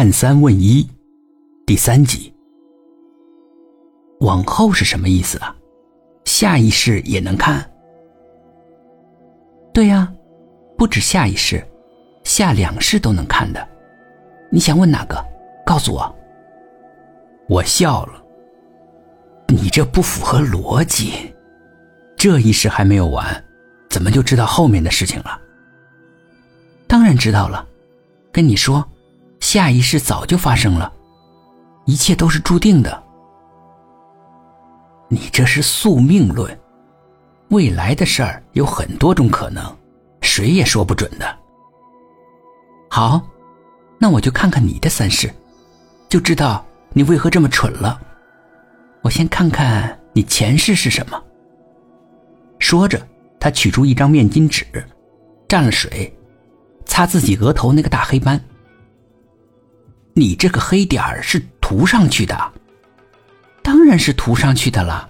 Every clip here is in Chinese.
看三问一，第三集。往后是什么意思啊？下一世也能看？对呀，不止下一世，下两世都能看的。你想问哪个？告诉我。我笑了。你这不符合逻辑。这一世还没有完，怎么就知道后面的事情了？当然知道了。跟你说，下一世早就发生了，一切都是注定的。你这是宿命论，未来的事儿有很多种可能，谁也说不准的。好，那我就看看你的三世，就知道你为何这么蠢了。我先看看你前世是什么。说着，他取出一张面巾纸，蘸了水。擦自己额头那个大黑斑，你这个黑点儿是涂上去的？当然是涂上去的了。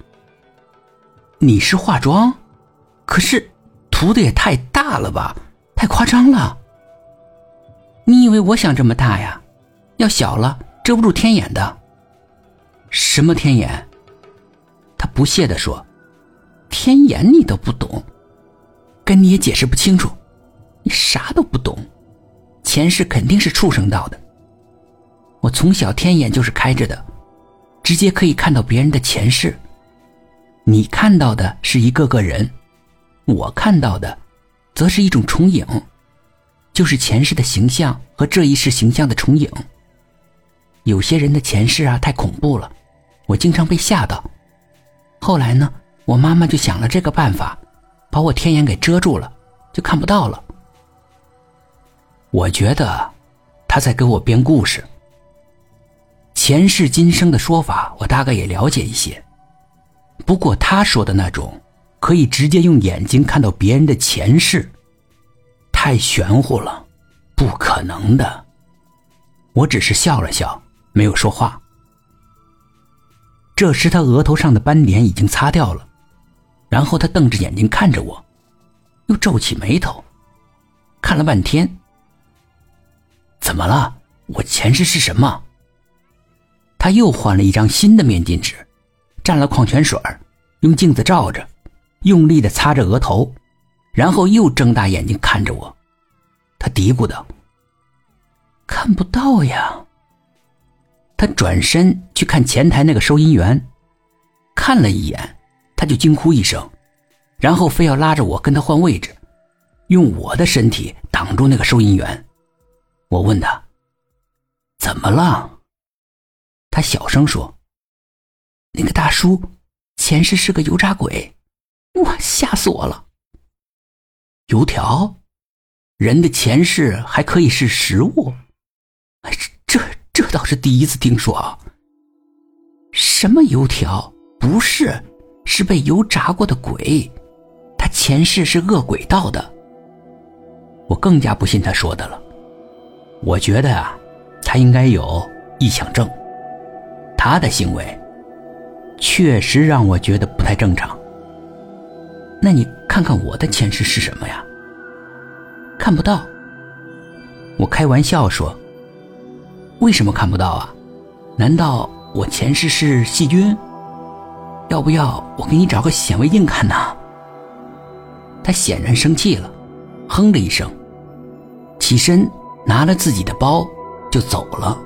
你是化妆，可是涂的也太大了吧，太夸张了。你以为我想这么大呀？要小了遮不住天眼的。什么天眼？他不屑地说：“天眼你都不懂，跟你也解释不清楚。”你啥都不懂，前世肯定是畜生道的。我从小天眼就是开着的，直接可以看到别人的前世。你看到的是一个个人，我看到的，则是一种重影，就是前世的形象和这一世形象的重影。有些人的前世啊，太恐怖了，我经常被吓到。后来呢，我妈妈就想了这个办法，把我天眼给遮住了，就看不到了。我觉得他在给我编故事。前世今生的说法，我大概也了解一些。不过他说的那种可以直接用眼睛看到别人的前世，太玄乎了，不可能的。我只是笑了笑，没有说话。这时他额头上的斑点已经擦掉了，然后他瞪着眼睛看着我，又皱起眉头，看了半天。怎么了？我前世是什么？他又换了一张新的面巾纸，蘸了矿泉水用镜子照着，用力的擦着额头，然后又睁大眼睛看着我。他嘀咕道：“看不到呀。”他转身去看前台那个收银员，看了一眼，他就惊呼一声，然后非要拉着我跟他换位置，用我的身体挡住那个收银员。我问他：“怎么了？”他小声说：“那个大叔前世是个油炸鬼。”哇，吓死我了！油条，人的前世还可以是食物？哎，这这倒是第一次听说啊！什么油条？不是，是被油炸过的鬼。他前世是恶鬼道的。我更加不信他说的了。我觉得啊，他应该有臆想症。他的行为确实让我觉得不太正常。那你看看我的前世是什么呀？看不到。我开玩笑说：“为什么看不到啊？难道我前世是细菌？要不要我给你找个显微镜看呢？”他显然生气了，哼了一声，起身。拿了自己的包就走了。